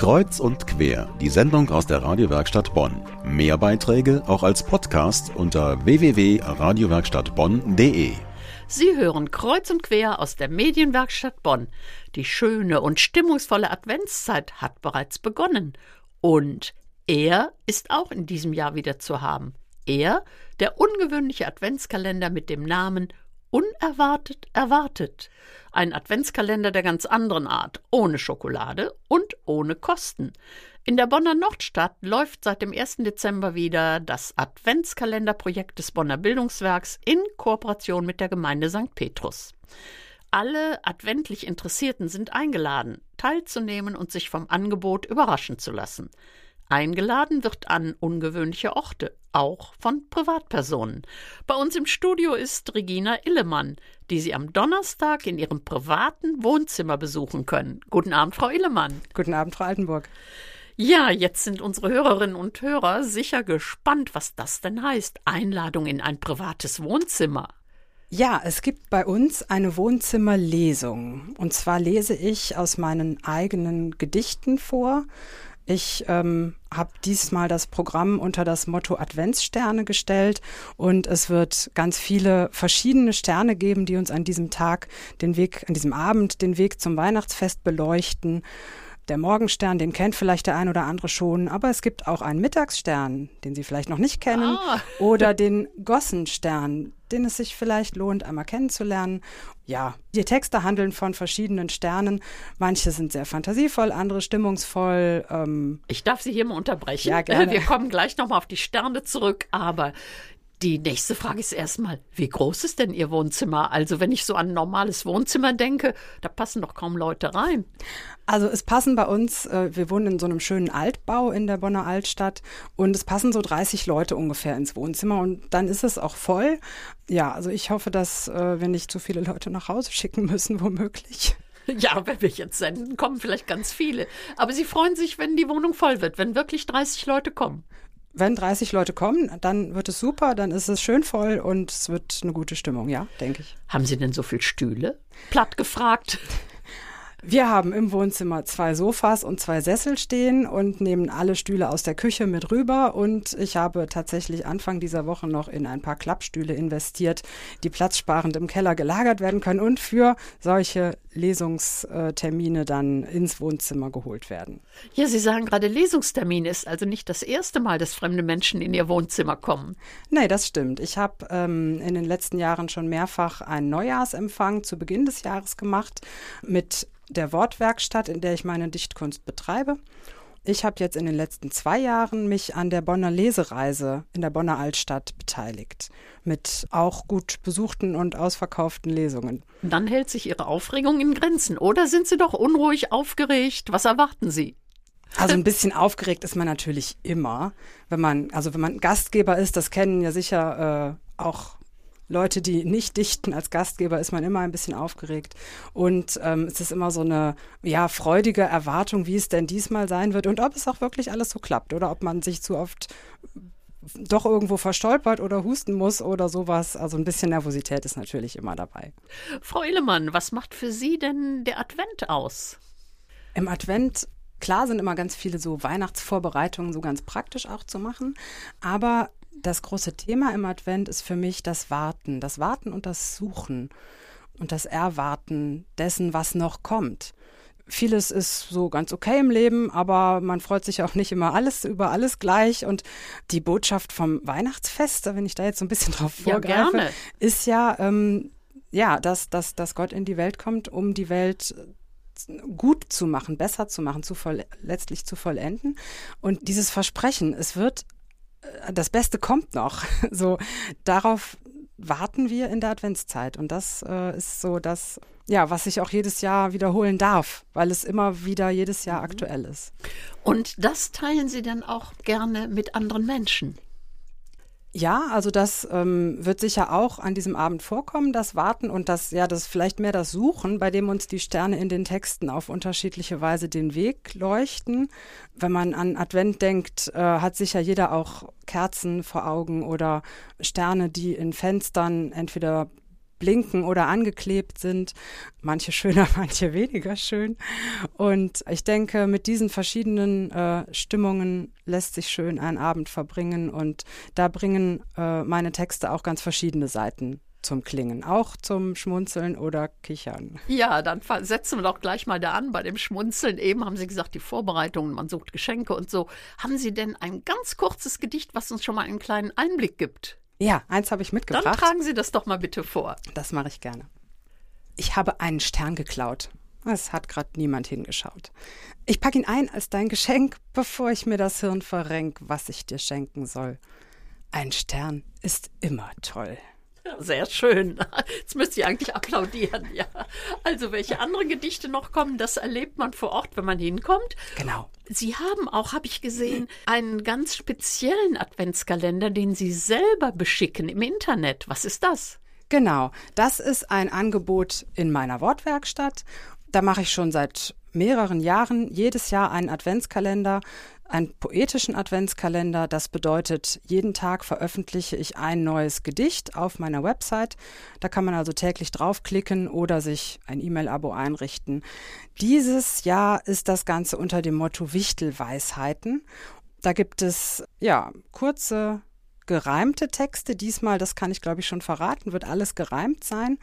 Kreuz und quer, die Sendung aus der Radiowerkstatt Bonn. Mehr Beiträge auch als Podcast unter www.radiowerkstattbonn.de. Sie hören Kreuz und quer aus der Medienwerkstatt Bonn. Die schöne und stimmungsvolle Adventszeit hat bereits begonnen. Und er ist auch in diesem Jahr wieder zu haben. Er, der ungewöhnliche Adventskalender mit dem Namen Unerwartet erwartet. Ein Adventskalender der ganz anderen Art, ohne Schokolade und ohne Kosten. In der Bonner Nordstadt läuft seit dem 1. Dezember wieder das Adventskalenderprojekt des Bonner Bildungswerks in Kooperation mit der Gemeinde St. Petrus. Alle adventlich Interessierten sind eingeladen, teilzunehmen und sich vom Angebot überraschen zu lassen. Eingeladen wird an ungewöhnliche Orte, auch von Privatpersonen. Bei uns im Studio ist Regina Illemann, die Sie am Donnerstag in Ihrem privaten Wohnzimmer besuchen können. Guten Abend, Frau Illemann. Guten Abend, Frau Altenburg. Ja, jetzt sind unsere Hörerinnen und Hörer sicher gespannt, was das denn heißt. Einladung in ein privates Wohnzimmer. Ja, es gibt bei uns eine Wohnzimmerlesung. Und zwar lese ich aus meinen eigenen Gedichten vor ich ähm, habe diesmal das Programm unter das Motto Adventssterne gestellt und es wird ganz viele verschiedene Sterne geben, die uns an diesem Tag den Weg, an diesem Abend den Weg zum Weihnachtsfest beleuchten. Der Morgenstern, den kennt vielleicht der ein oder andere schon, aber es gibt auch einen Mittagsstern, den Sie vielleicht noch nicht kennen, ah. oder den Gossenstern, den es sich vielleicht lohnt, einmal kennenzulernen. Ja, die Texte handeln von verschiedenen Sternen. Manche sind sehr fantasievoll, andere stimmungsvoll. Ähm ich darf Sie hier mal unterbrechen. Ja, gerne. Wir kommen gleich nochmal auf die Sterne zurück, aber die nächste Frage ist erstmal, wie groß ist denn Ihr Wohnzimmer? Also wenn ich so an ein normales Wohnzimmer denke, da passen doch kaum Leute rein. Also es passen bei uns, äh, wir wohnen in so einem schönen Altbau in der Bonner Altstadt und es passen so 30 Leute ungefähr ins Wohnzimmer und dann ist es auch voll. Ja, also ich hoffe, dass äh, wir nicht zu viele Leute nach Hause schicken müssen, womöglich. Ja, wenn wir jetzt senden, kommen vielleicht ganz viele. Aber Sie freuen sich, wenn die Wohnung voll wird, wenn wirklich 30 Leute kommen wenn 30 Leute kommen, dann wird es super, dann ist es schön voll und es wird eine gute Stimmung, ja, denke ich. Haben Sie denn so viel Stühle? Platt gefragt. Wir haben im Wohnzimmer zwei Sofas und zwei Sessel stehen und nehmen alle Stühle aus der Küche mit rüber. Und ich habe tatsächlich Anfang dieser Woche noch in ein paar Klappstühle investiert, die platzsparend im Keller gelagert werden können und für solche Lesungstermine dann ins Wohnzimmer geholt werden. Ja, Sie sagen gerade, Lesungstermin ist also nicht das erste Mal, dass fremde Menschen in Ihr Wohnzimmer kommen. Nee, das stimmt. Ich habe ähm, in den letzten Jahren schon mehrfach einen Neujahrsempfang zu Beginn des Jahres gemacht mit der Wortwerkstatt, in der ich meine Dichtkunst betreibe. Ich habe jetzt in den letzten zwei Jahren mich an der Bonner Lesereise in der Bonner Altstadt beteiligt, mit auch gut besuchten und ausverkauften Lesungen. Dann hält sich Ihre Aufregung in Grenzen, oder sind Sie doch unruhig aufgeregt? Was erwarten Sie? Also ein bisschen aufgeregt ist man natürlich immer, wenn man, also wenn man Gastgeber ist, das kennen ja sicher äh, auch Leute, die nicht dichten als Gastgeber, ist man immer ein bisschen aufgeregt. Und ähm, es ist immer so eine ja, freudige Erwartung, wie es denn diesmal sein wird und ob es auch wirklich alles so klappt oder ob man sich zu oft doch irgendwo verstolpert oder husten muss oder sowas. Also ein bisschen Nervosität ist natürlich immer dabei. Frau Ehlemann, was macht für Sie denn der Advent aus? Im Advent Klar sind immer ganz viele so Weihnachtsvorbereitungen so ganz praktisch auch zu machen, aber das große Thema im Advent ist für mich das Warten, das Warten und das Suchen und das Erwarten dessen, was noch kommt. Vieles ist so ganz okay im Leben, aber man freut sich auch nicht immer alles über alles gleich. Und die Botschaft vom Weihnachtsfest, wenn ich da jetzt so ein bisschen drauf vorgreife, ja, ist ja, ähm, ja, dass, dass, dass Gott in die Welt kommt, um die Welt gut zu machen, besser zu machen, zu voll, letztlich zu vollenden. Und dieses Versprechen, es wird äh, das Beste kommt noch. So darauf warten wir in der Adventszeit und das äh, ist so das ja, was sich auch jedes Jahr wiederholen darf, weil es immer wieder jedes Jahr mhm. aktuell ist. Und das teilen Sie dann auch gerne mit anderen Menschen. Ja, also das ähm, wird sicher auch an diesem Abend vorkommen, das Warten und das, ja, das vielleicht mehr das Suchen, bei dem uns die Sterne in den Texten auf unterschiedliche Weise den Weg leuchten. Wenn man an Advent denkt, äh, hat sicher jeder auch Kerzen vor Augen oder Sterne, die in Fenstern entweder blinken oder angeklebt sind. Manche schöner, manche weniger schön. Und ich denke, mit diesen verschiedenen äh, Stimmungen lässt sich schön ein Abend verbringen. Und da bringen äh, meine Texte auch ganz verschiedene Seiten zum Klingen, auch zum Schmunzeln oder Kichern. Ja, dann setzen wir doch gleich mal da an bei dem Schmunzeln. Eben haben Sie gesagt, die Vorbereitungen, man sucht Geschenke und so. Haben Sie denn ein ganz kurzes Gedicht, was uns schon mal einen kleinen Einblick gibt? Ja, eins habe ich mitgebracht. Dann tragen Sie das doch mal bitte vor. Das mache ich gerne. Ich habe einen Stern geklaut. Es hat gerade niemand hingeschaut. Ich packe ihn ein als dein Geschenk, bevor ich mir das Hirn verrenk, was ich dir schenken soll. Ein Stern ist immer toll. Sehr schön. Jetzt müsste ich eigentlich applaudieren, ja. Also, welche anderen Gedichte noch kommen, das erlebt man vor Ort, wenn man hinkommt. Genau. Sie haben auch, habe ich gesehen, einen ganz speziellen Adventskalender, den Sie selber beschicken im Internet. Was ist das? Genau. Das ist ein Angebot in meiner Wortwerkstatt. Da mache ich schon seit mehreren Jahren jedes Jahr einen Adventskalender einen poetischen Adventskalender. Das bedeutet, jeden Tag veröffentliche ich ein neues Gedicht auf meiner Website. Da kann man also täglich draufklicken oder sich ein E-Mail-Abo einrichten. Dieses Jahr ist das Ganze unter dem Motto Wichtelweisheiten. Da gibt es ja kurze gereimte Texte. Diesmal, das kann ich glaube ich schon verraten, wird alles gereimt sein.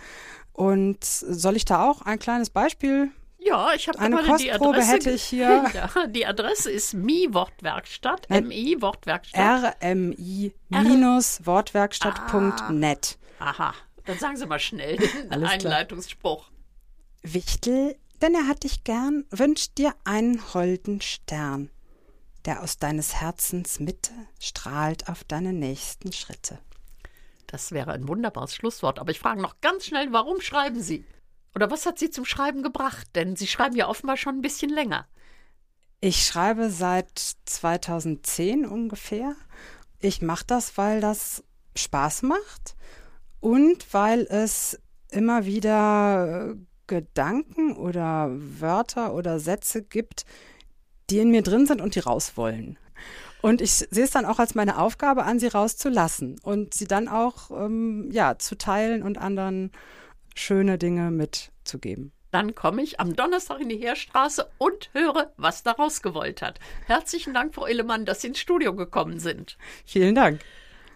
Und soll ich da auch ein kleines Beispiel ja, ich habe eine Kostprobe hätte ich hier. Ja, die Adresse ist Mi Wortwerkstatt, MI Wortwerkstatt. RMI minus Wortwerkstatt.net. Ah, aha, dann sagen Sie mal schnell den Alles Einleitungsspruch. Klar. Wichtel, denn er hat dich gern, wünscht dir einen holden Stern, der aus deines Herzens Mitte strahlt auf deine nächsten Schritte. Das wäre ein wunderbares Schlusswort, aber ich frage noch ganz schnell, warum schreiben Sie? Oder was hat Sie zum Schreiben gebracht? Denn Sie schreiben ja offenbar schon ein bisschen länger. Ich schreibe seit 2010 ungefähr. Ich mache das, weil das Spaß macht und weil es immer wieder Gedanken oder Wörter oder Sätze gibt, die in mir drin sind und die raus wollen. Und ich sehe es dann auch als meine Aufgabe an, sie rauszulassen und sie dann auch ähm, ja zu teilen und anderen schöne Dinge mitzugeben. Dann komme ich am Donnerstag in die Heerstraße und höre, was daraus gewollt hat. Herzlichen Dank, Frau Illemann, dass Sie ins Studio gekommen sind. Vielen Dank.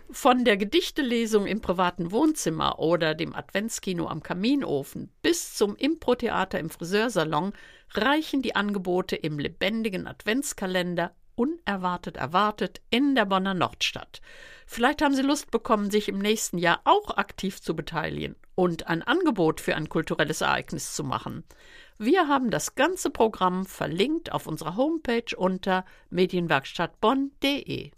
Von der Gedichtelesung im privaten Wohnzimmer oder dem Adventskino am Kaminofen bis zum Improtheater im Friseursalon reichen die Angebote im lebendigen Adventskalender unerwartet erwartet in der Bonner Nordstadt. Vielleicht haben Sie Lust bekommen, sich im nächsten Jahr auch aktiv zu beteiligen und ein Angebot für ein kulturelles Ereignis zu machen. Wir haben das ganze Programm verlinkt auf unserer Homepage unter medienwerkstattbonn.de.